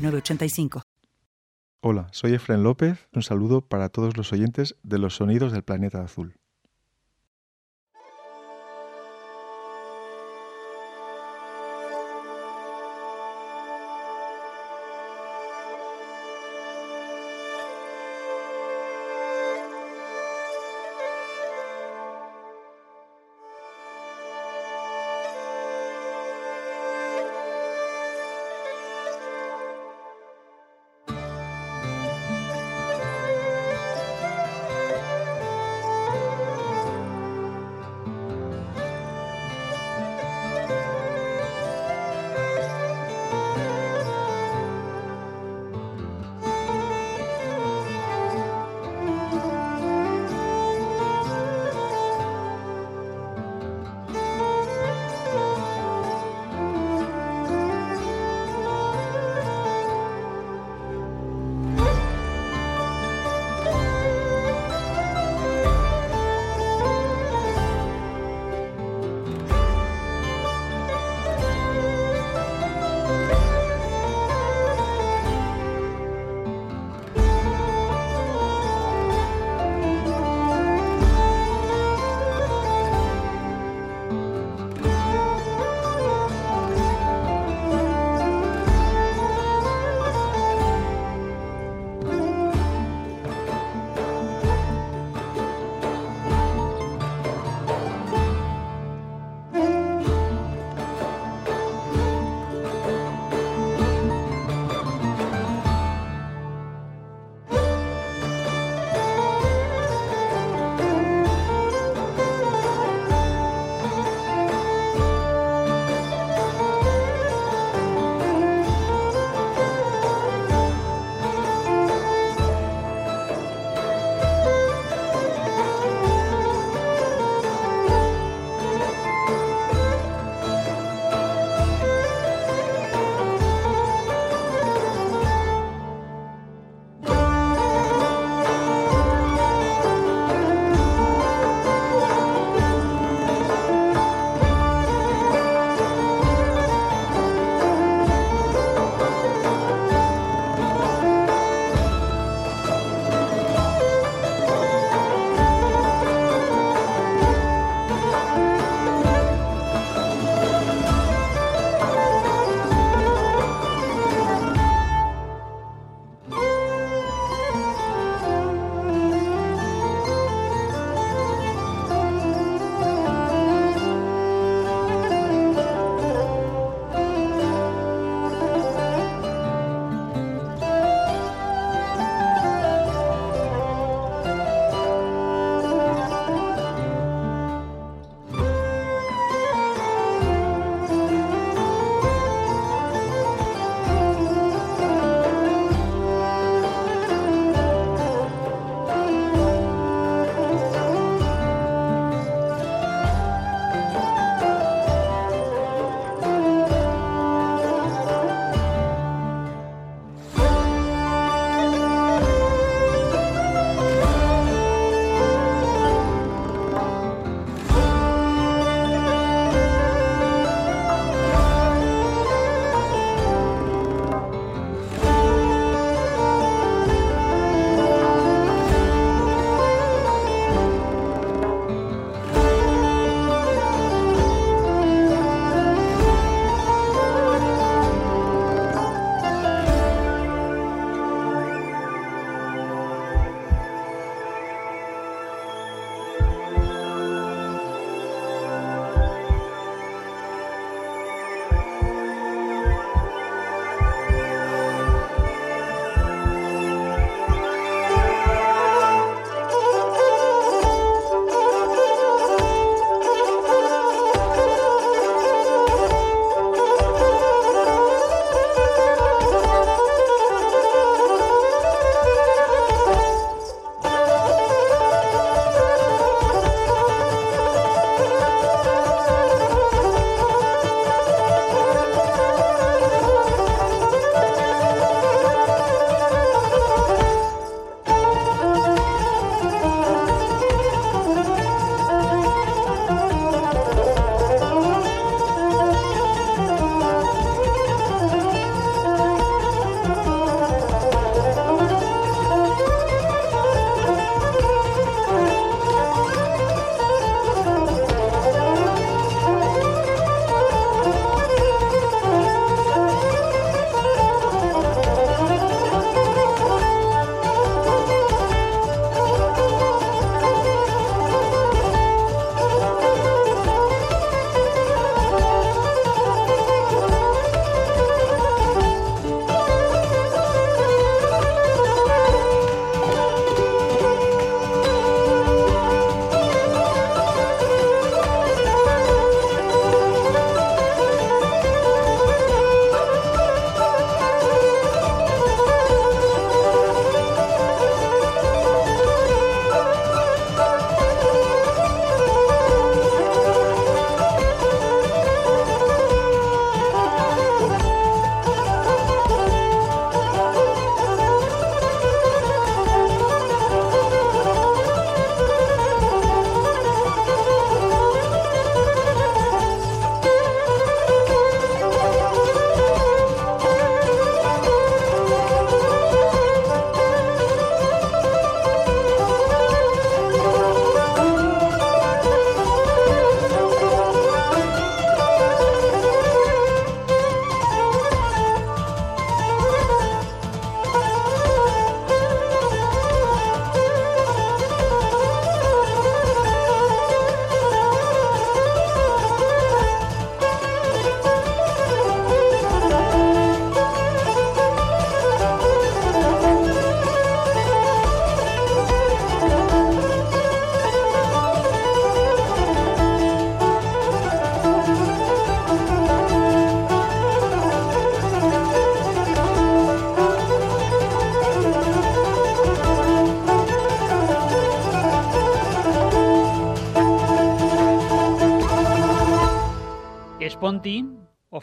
906985. Hola, soy Efren López. Un saludo para todos los oyentes de los sonidos del planeta azul.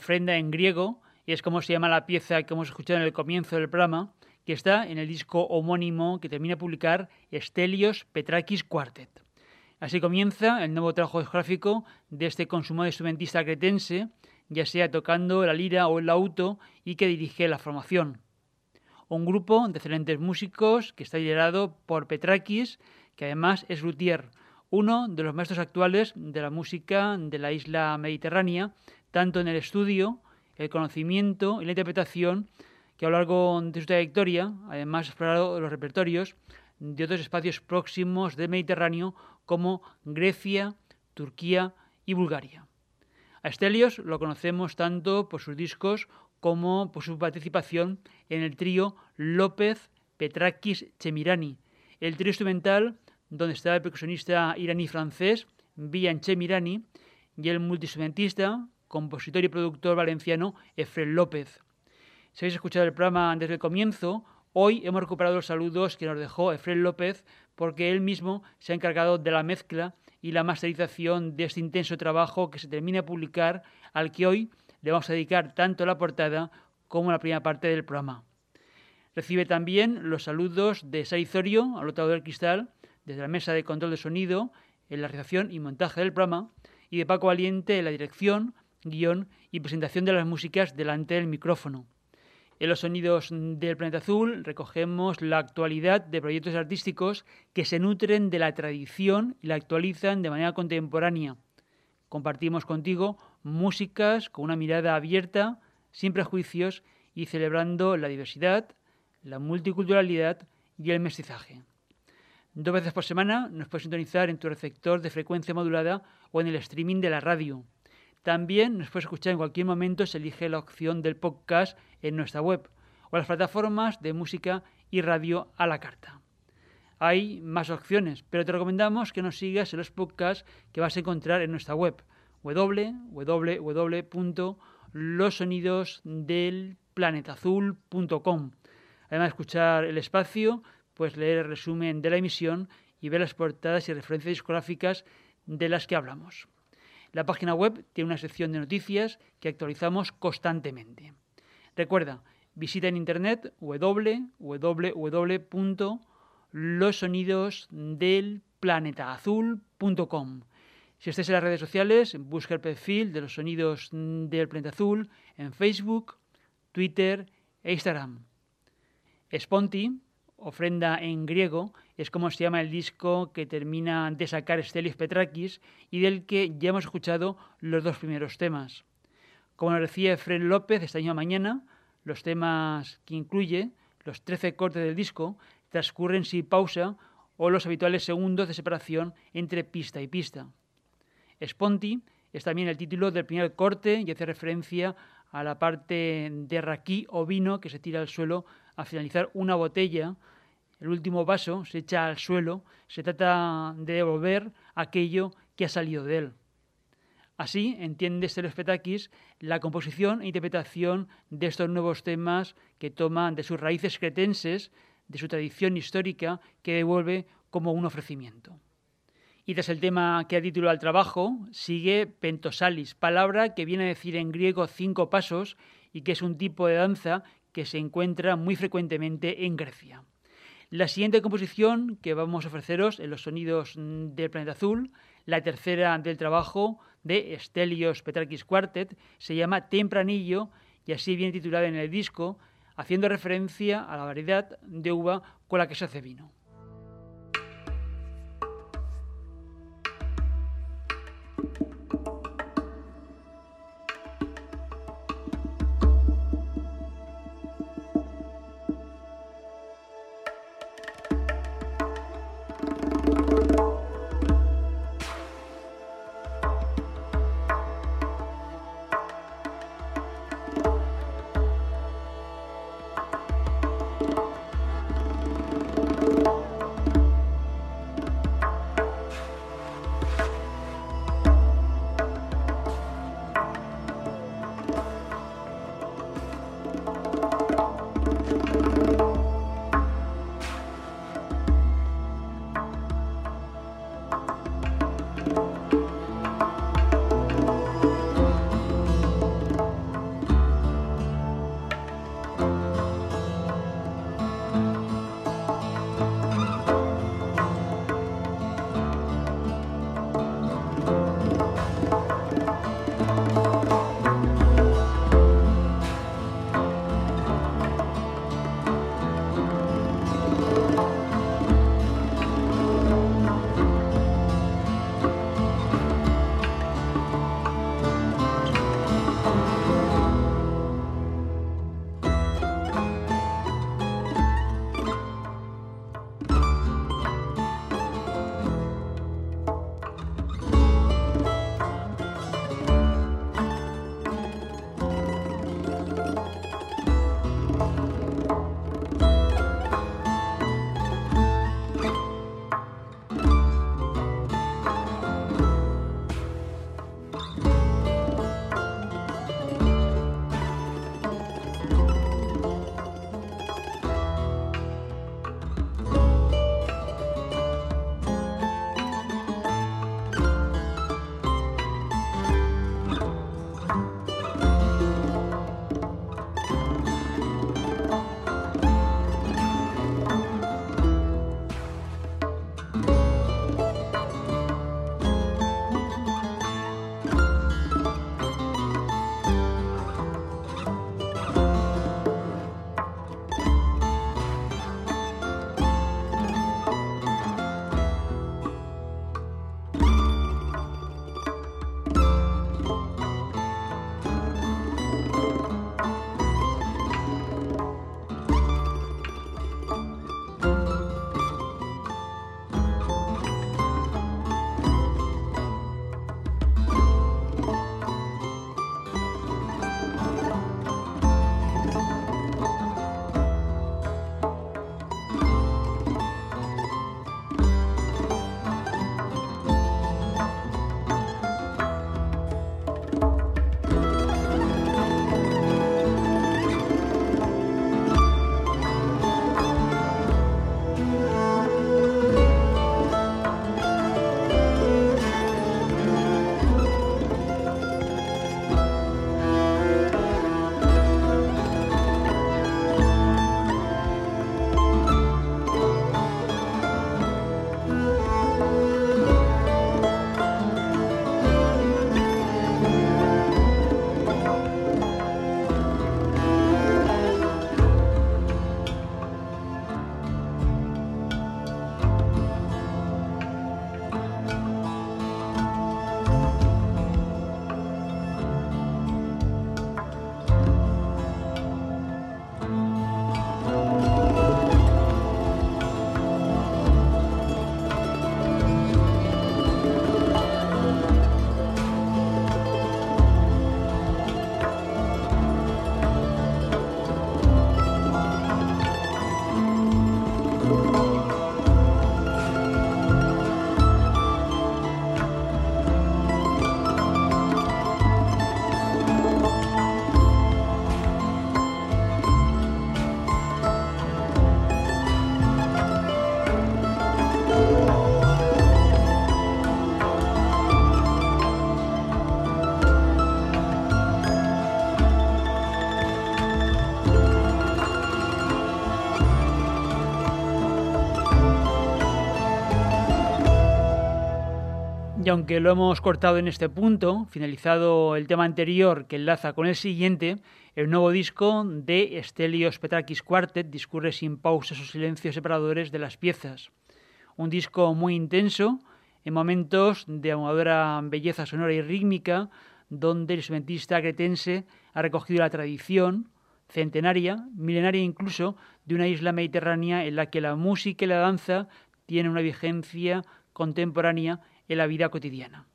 Ofrenda en griego, y es como se llama la pieza que hemos escuchado en el comienzo del programa, que está en el disco homónimo que termina de publicar Stelios Petrakis Quartet. Así comienza el nuevo trabajo discográfico de este consumado instrumentista cretense, ya sea tocando la lira o el auto y que dirige la formación. Un grupo de excelentes músicos que está liderado por Petrakis, que además es luthier, uno de los maestros actuales de la música de la isla mediterránea, tanto en el estudio, el conocimiento y la interpretación, que a lo largo de su trayectoria además ha explorado los repertorios de otros espacios próximos del Mediterráneo como Grecia, Turquía y Bulgaria. A Stelios lo conocemos tanto por sus discos como por su participación en el trío López Petrakis Chemirani, el trío instrumental donde está el percusionista iraní-francés Bian Chemirani y el multiinstrumentista, compositor y productor valenciano Efren López. Si habéis escuchado el programa desde el comienzo, hoy hemos recuperado los saludos que nos dejó Efren López porque él mismo se ha encargado de la mezcla y la masterización de este intenso trabajo que se termina de publicar, al que hoy le vamos a dedicar tanto la portada como la primera parte del programa. Recibe también los saludos de Saizorio, al otro lado del cristal, desde la mesa de control de sonido, en la realización y montaje del programa, y de Paco Valiente en la dirección, guion y presentación de las músicas delante del micrófono. En los sonidos del planeta azul recogemos la actualidad de proyectos artísticos que se nutren de la tradición y la actualizan de manera contemporánea. Compartimos contigo músicas con una mirada abierta, sin prejuicios y celebrando la diversidad, la multiculturalidad y el mestizaje. Dos veces por semana nos puedes sintonizar en tu receptor de frecuencia modulada o en el streaming de la radio. También nos puedes escuchar en cualquier momento se elige la opción del podcast en nuestra web o las plataformas de música y radio a la carta. Hay más opciones, pero te recomendamos que nos sigas en los podcasts que vas a encontrar en nuestra web www.losonidosdelplanetazul.com. Además de escuchar el espacio, puedes leer el resumen de la emisión y ver las portadas y referencias discográficas de las que hablamos. La página web tiene una sección de noticias que actualizamos constantemente. Recuerda, visita en internet www.losonidosdelplanetaazul.com. Si estés en las redes sociales, busca el perfil de los sonidos del planeta azul en Facebook, Twitter e Instagram. Sponti, ofrenda en griego, es como se llama el disco que termina de sacar Stelios Petrakis y del que ya hemos escuchado los dos primeros temas. Como nos decía Efren López esta misma mañana, los temas que incluye, los 13 cortes del disco, transcurren sin pausa o los habituales segundos de separación entre pista y pista. Sponti es también el título del primer corte y hace referencia a la parte de raquí o vino que se tira al suelo al finalizar una botella el último vaso se echa al suelo, se trata de devolver aquello que ha salido de él. Así entiende Petakis la composición e interpretación de estos nuevos temas que toman de sus raíces cretenses, de su tradición histórica, que devuelve como un ofrecimiento. Y tras el tema que ha título al trabajo, sigue pentosalis, palabra que viene a decir en griego cinco pasos y que es un tipo de danza que se encuentra muy frecuentemente en Grecia. La siguiente composición que vamos a ofreceros en los sonidos del planeta azul, la tercera del trabajo de Stelios Petrakis Quartet, se llama Tempranillo y así viene titulada en el disco, haciendo referencia a la variedad de uva con la que se hace vino. Aunque lo hemos cortado en este punto, finalizado el tema anterior que enlaza con el siguiente, el nuevo disco de Stelios Petrakis Quartet discurre sin pausas o silencios separadores de las piezas. Un disco muy intenso, en momentos de amadora belleza sonora y rítmica, donde el instrumentista cretense ha recogido la tradición centenaria, milenaria incluso, de una isla mediterránea en la que la música y la danza tienen una vigencia contemporánea en la vida cotidiana.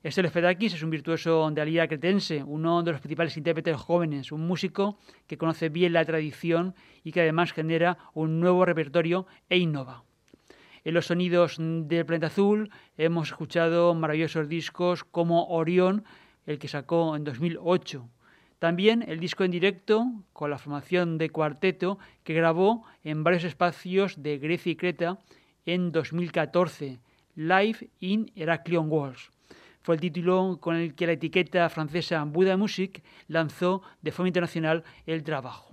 Estelle Fedakis es un virtuoso de la cretense, uno de los principales intérpretes jóvenes, un músico que conoce bien la tradición y que además genera un nuevo repertorio e innova. En los sonidos del planeta azul hemos escuchado maravillosos discos como Orión, el que sacó en 2008. También el disco en directo con la formación de cuarteto que grabó en varios espacios de Grecia y Creta en 2014 Live in Heraklion Walls. Fue el título con el que la etiqueta francesa Buddha Music lanzó de forma internacional el trabajo.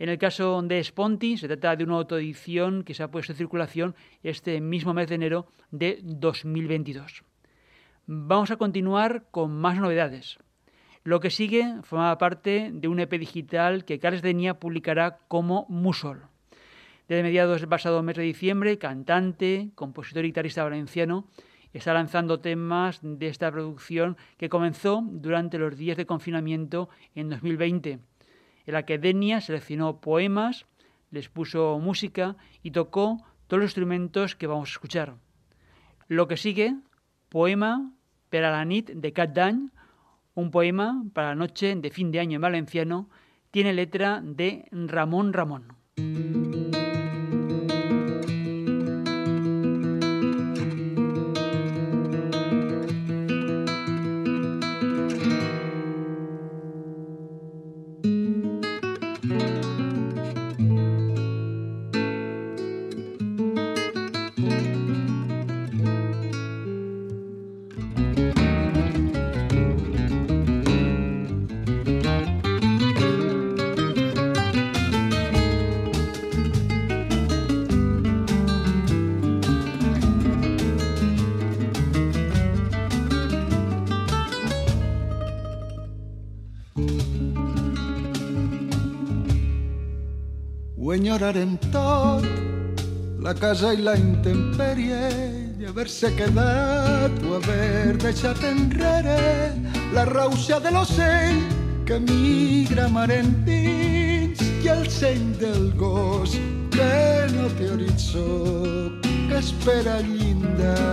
En el caso de Sponti, se trata de una autoedición que se ha puesto en circulación este mismo mes de enero de 2022. Vamos a continuar con más novedades. Lo que sigue forma parte de un EP digital que Carles Denia publicará como Musol. Desde mediados del pasado mes de diciembre, cantante, compositor y guitarrista valenciano, está lanzando temas de esta producción que comenzó durante los días de confinamiento en 2020, en la que Denia seleccionó poemas, les puso música y tocó todos los instrumentos que vamos a escuchar. Lo que sigue, poema para la nit de Cat Dañ, un poema para la noche de fin de año en valenciano, tiene letra de Ramón Ramón. La casa i la intempèrie, i haver-se quedat o haver deixat enrere la rauxa de l'ocell que migra mar endins i el seny del gos que no té horitzó, que espera llindar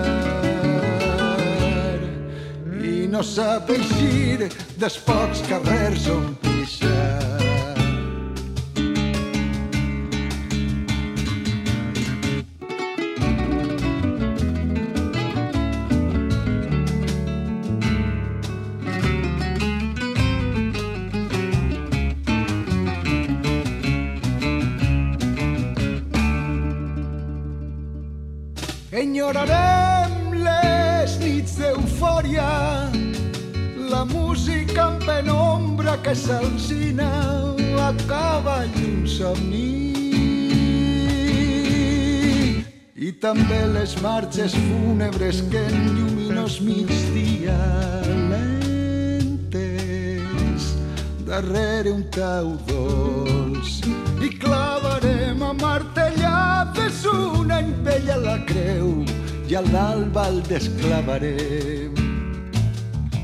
i no sap eixir dels pocs carrers on pixar. Enyorarem les nits d'eufòria, la música en penombra que s'alcina a cavall un somni. I també les marxes fúnebres que en lluminós migdia lentes darrere un tau dolç i clavarem a martellades una empella la creu i a l'alba el desclavarem.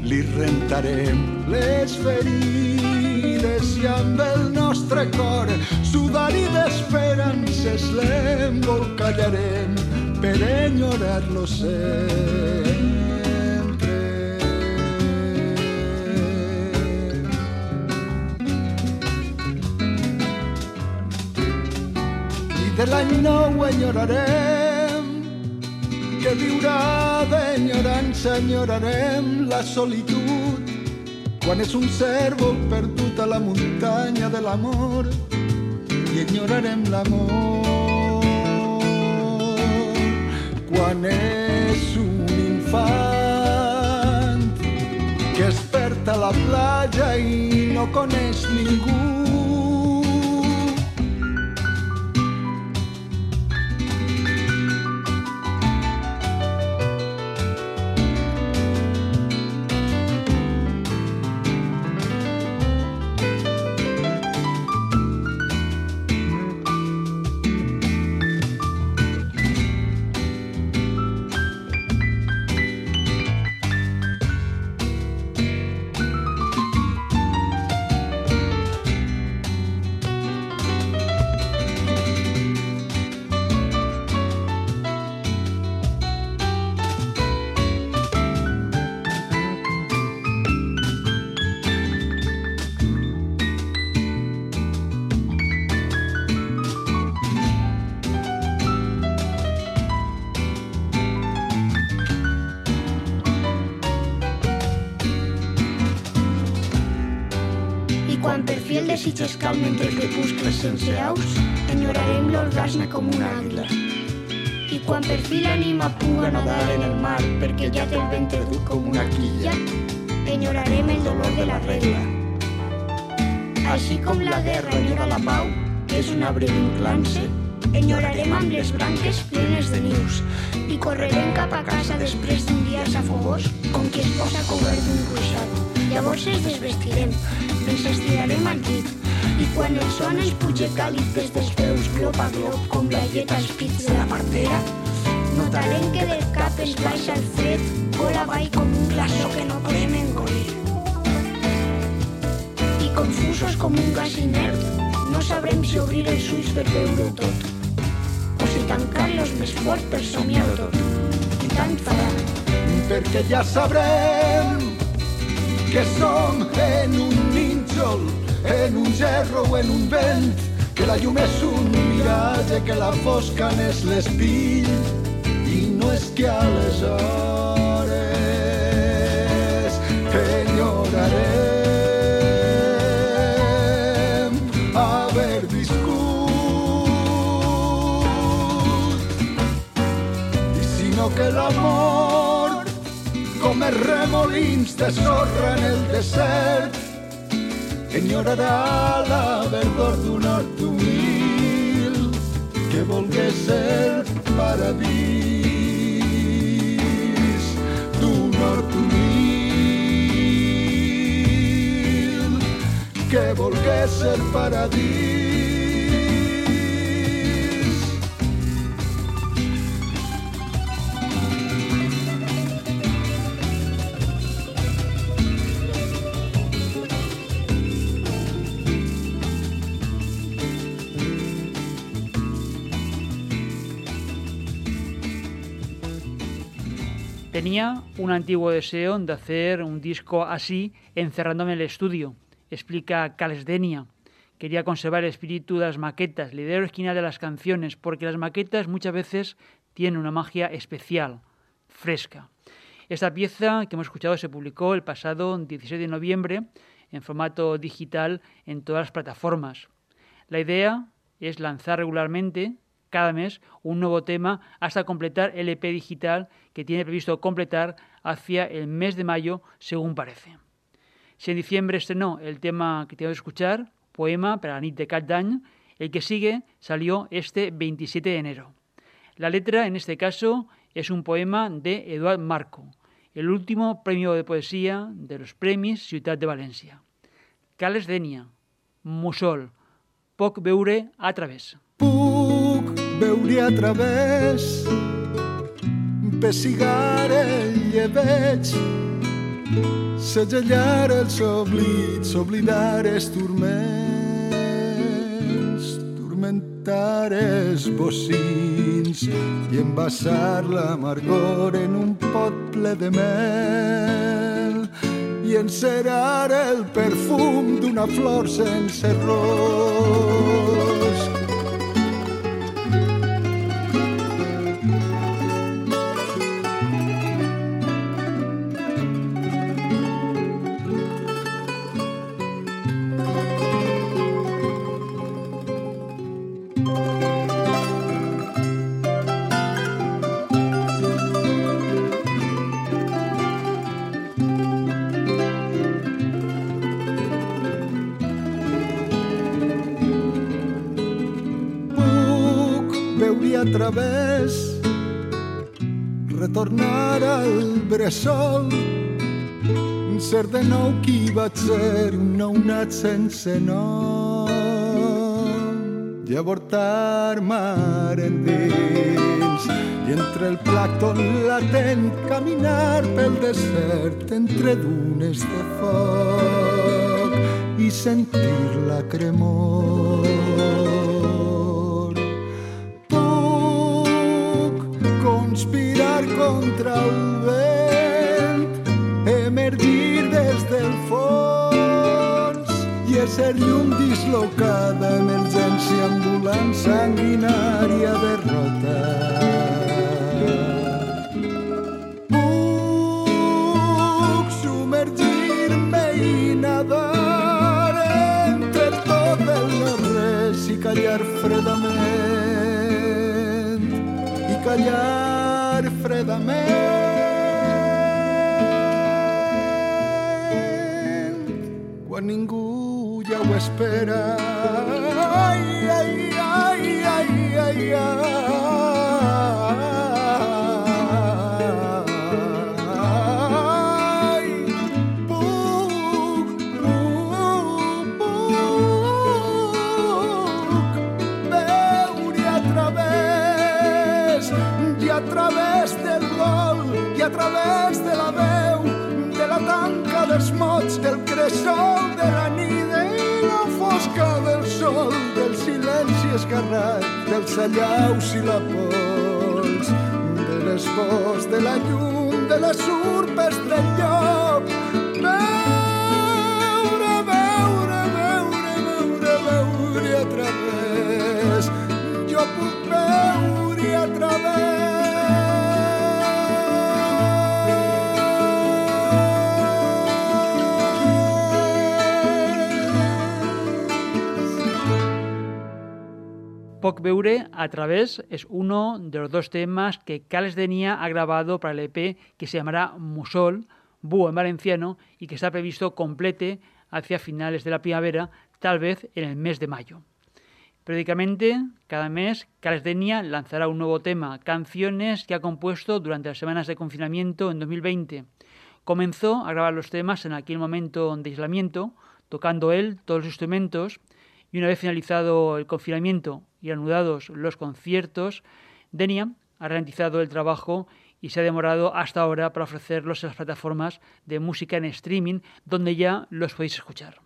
Li rentarem les ferides i amb el nostre cor sudari d'esperances l'embolcallarem per enyorar-lo sempre. De l'any nou enyorarem que viurà d'enyorança enyorarem la solitud. Quan és un cèrvol perdut a la muntanya de l'amor i enyorarem l'amor. Quan és un infant que es perd a la platja i no coneix ningú el desig es calm entre crepuscles sense aus, enyorarem l'orgasme com una àguila. I quan per fi l'ànima puga nadar en el mar perquè ja té el ventre dur com una quilla, enyorarem el dolor de la regla. Així com la guerra enyora la pau, que és un arbre vinclant-se, enyorarem amb les branques plenes de nius i correrem cap a casa després d'un dia safogós com qui es posa cobert d'un ruixat. Llavors ens desvestirem, ens estirarem al llit i quan el son ens puja càlid des dels peus glop a glop com la llet als pits de la partera, notarem que del cap ens baixa el fred, vol avall com un glaçó que no podem engolir. I confusos com un gas inert, no sabrem si obrir els ulls per veure-ho tot o si tancar-los més fort per somiar-ho tot. I tant farà. Perquè ja sabrem que som en un nínxol, en un gerro o en un vent, que la llum és un miratge, que la fosca n'és l'espill, i no és que aleshores enyorarem viscut. I remolins de sorra en el desert. Enyorarà la verdor d'un hort humil que volgués ser paradís d'un hort humil que volgués ser paradís Tenía un antiguo deseo de hacer un disco así encerrándome en el estudio, explica Calesdenia. Quería conservar el espíritu de las maquetas, la idea original de las canciones, porque las maquetas muchas veces tienen una magia especial, fresca. Esta pieza que hemos escuchado se publicó el pasado 16 de noviembre en formato digital en todas las plataformas. La idea es lanzar regularmente cada mes un nuevo tema hasta completar el EP digital que tiene previsto completar hacia el mes de mayo, según parece. Si en diciembre estrenó el tema que tengo que escuchar, Poema para nit de Cat d'any, el que sigue salió este 27 de enero. La letra, en este caso, es un poema de Eduard Marco, el último premio de poesía de los Premis Ciutat de València. Cales Denia, Mussol, poc veure a través. Puc veure a través pessigar el lleveig segellar els oblits oblidar els turments turmentar els bocins i envasar l'amargor en un pot ple de mel i encerar el perfum d'una flor sense rosc veure a través retornar al bressol. Ser de nou qui vaig ser un nounat sense nom. I avortar mar endins. I entre el plàcton latent caminar pel desert entre dunes de foc i sentir la cremor contra el vent emergir des del fons i ésser llum dislocada emergència ambulant sanguinària derrota. Puc submergir-me i nadar entre el callar fredament i callar fredament quan ningú ja ho espera ai, ai, ai, ai, ai, ai. Silenci esgarrat dels allaus i la pols de les pors de la llum de les urpes del llop Poc Beure a través es uno de los dos temas que Cales Denia ha grabado para el EP que se llamará Musol, Búho en valenciano, y que está previsto complete hacia finales de la primavera, tal vez en el mes de mayo. Periódicamente, cada mes, Cales Denia lanzará un nuevo tema, canciones que ha compuesto durante las semanas de confinamiento en 2020. Comenzó a grabar los temas en aquel momento de aislamiento, tocando él todos los instrumentos, y una vez finalizado el confinamiento y anudados los conciertos, Denia ha ralentizado el trabajo y se ha demorado hasta ahora para ofrecerlos en las plataformas de música en streaming, donde ya los podéis escuchar.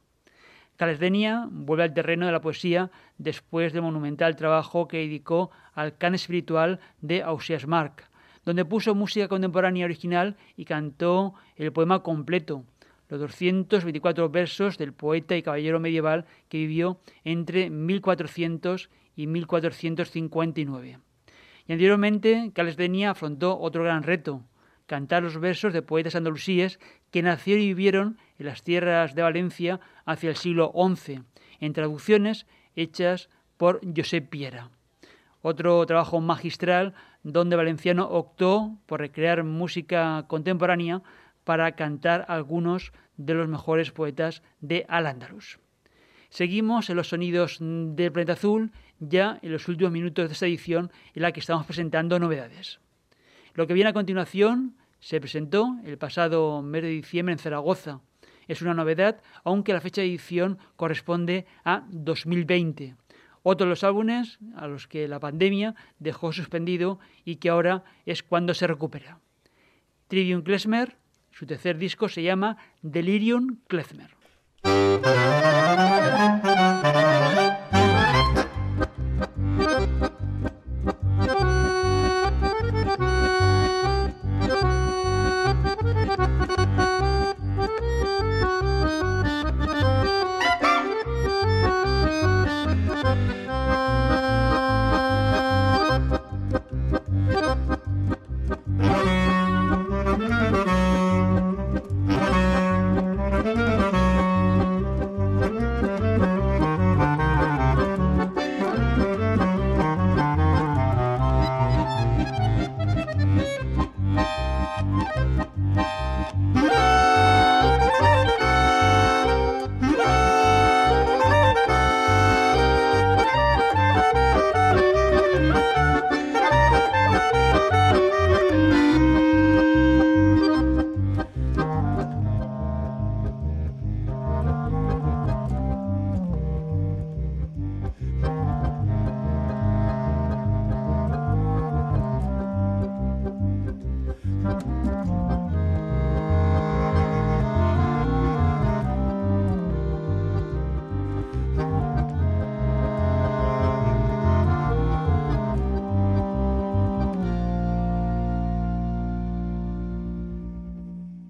Denia vuelve al terreno de la poesía después del monumental trabajo que dedicó al can espiritual de Ausias Marc, donde puso música contemporánea original y cantó el poema completo, los 224 versos del poeta y caballero medieval que vivió entre 1400 y 1459. Y anteriormente, Cales Denia afrontó otro gran reto, cantar los versos de poetas andalusíes que nacieron y vivieron en las tierras de Valencia hacia el siglo XI, en traducciones hechas por Josep Piera. Otro trabajo magistral donde Valenciano optó por recrear música contemporánea para cantar algunos de los mejores poetas de Al-Ándalus. Seguimos en los sonidos del planeta azul, ya en los últimos minutos de esta edición en la que estamos presentando novedades. Lo que viene a continuación se presentó el pasado mes de diciembre en Zaragoza. Es una novedad, aunque la fecha de edición corresponde a 2020. Otro de los álbumes a los que la pandemia dejó suspendido y que ahora es cuando se recupera. Trivium Klezmer, su tercer disco se llama Delirium Klezmer.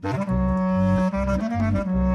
Thank you.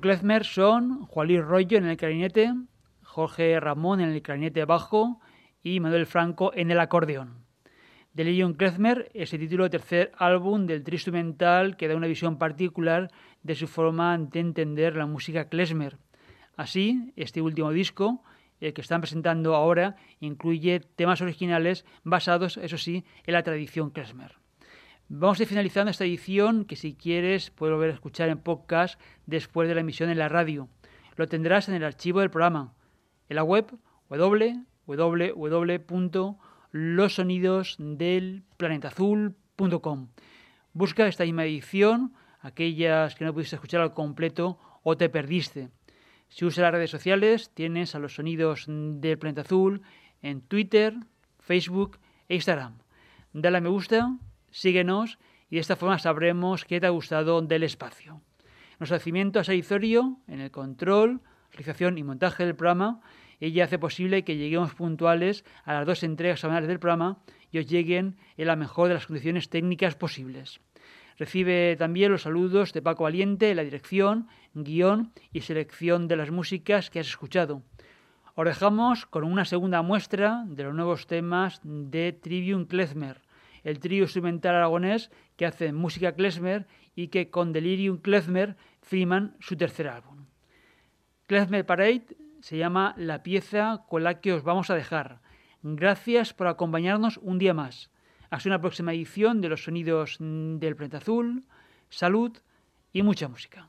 Klezmer son Juan Luis Rollo en el clarinete, Jorge Ramón en el clarinete bajo y Manuel Franco en el acordeón. Delirium Klezmer es el título del tercer álbum del trío instrumental que da una visión particular de su forma de entender la música klezmer. Así, este último disco, el que están presentando ahora, incluye temas originales basados, eso sí, en la tradición klezmer. Vamos a ir finalizando esta edición que si quieres puedes volver a escuchar en podcast después de la emisión en la radio. Lo tendrás en el archivo del programa, en la web www.losonidosdelplanetazul.com. Busca esta misma edición, aquellas que no pudiste escuchar al completo o te perdiste. Si usas las redes sociales, tienes a los sonidos del planeta azul en Twitter, Facebook e Instagram. Dale a me gusta síguenos y de esta forma sabremos qué te ha gustado del espacio. Nuestro agradecimiento a Saizorio en el control, realización y montaje del programa. Ella hace posible que lleguemos puntuales a las dos entregas semanales del programa y os lleguen en la mejor de las condiciones técnicas posibles. Recibe también los saludos de Paco Valiente en la dirección, guion y selección de las músicas que has escuchado. Os con una segunda muestra de los nuevos temas de Trivium Klezmer el trío instrumental aragonés que hace música klezmer y que con Delirium Klezmer firman su tercer álbum. Klezmer Parade se llama la pieza con la que os vamos a dejar. Gracias por acompañarnos un día más. Hasta una próxima edición de los sonidos del planeta azul. Salud y mucha música.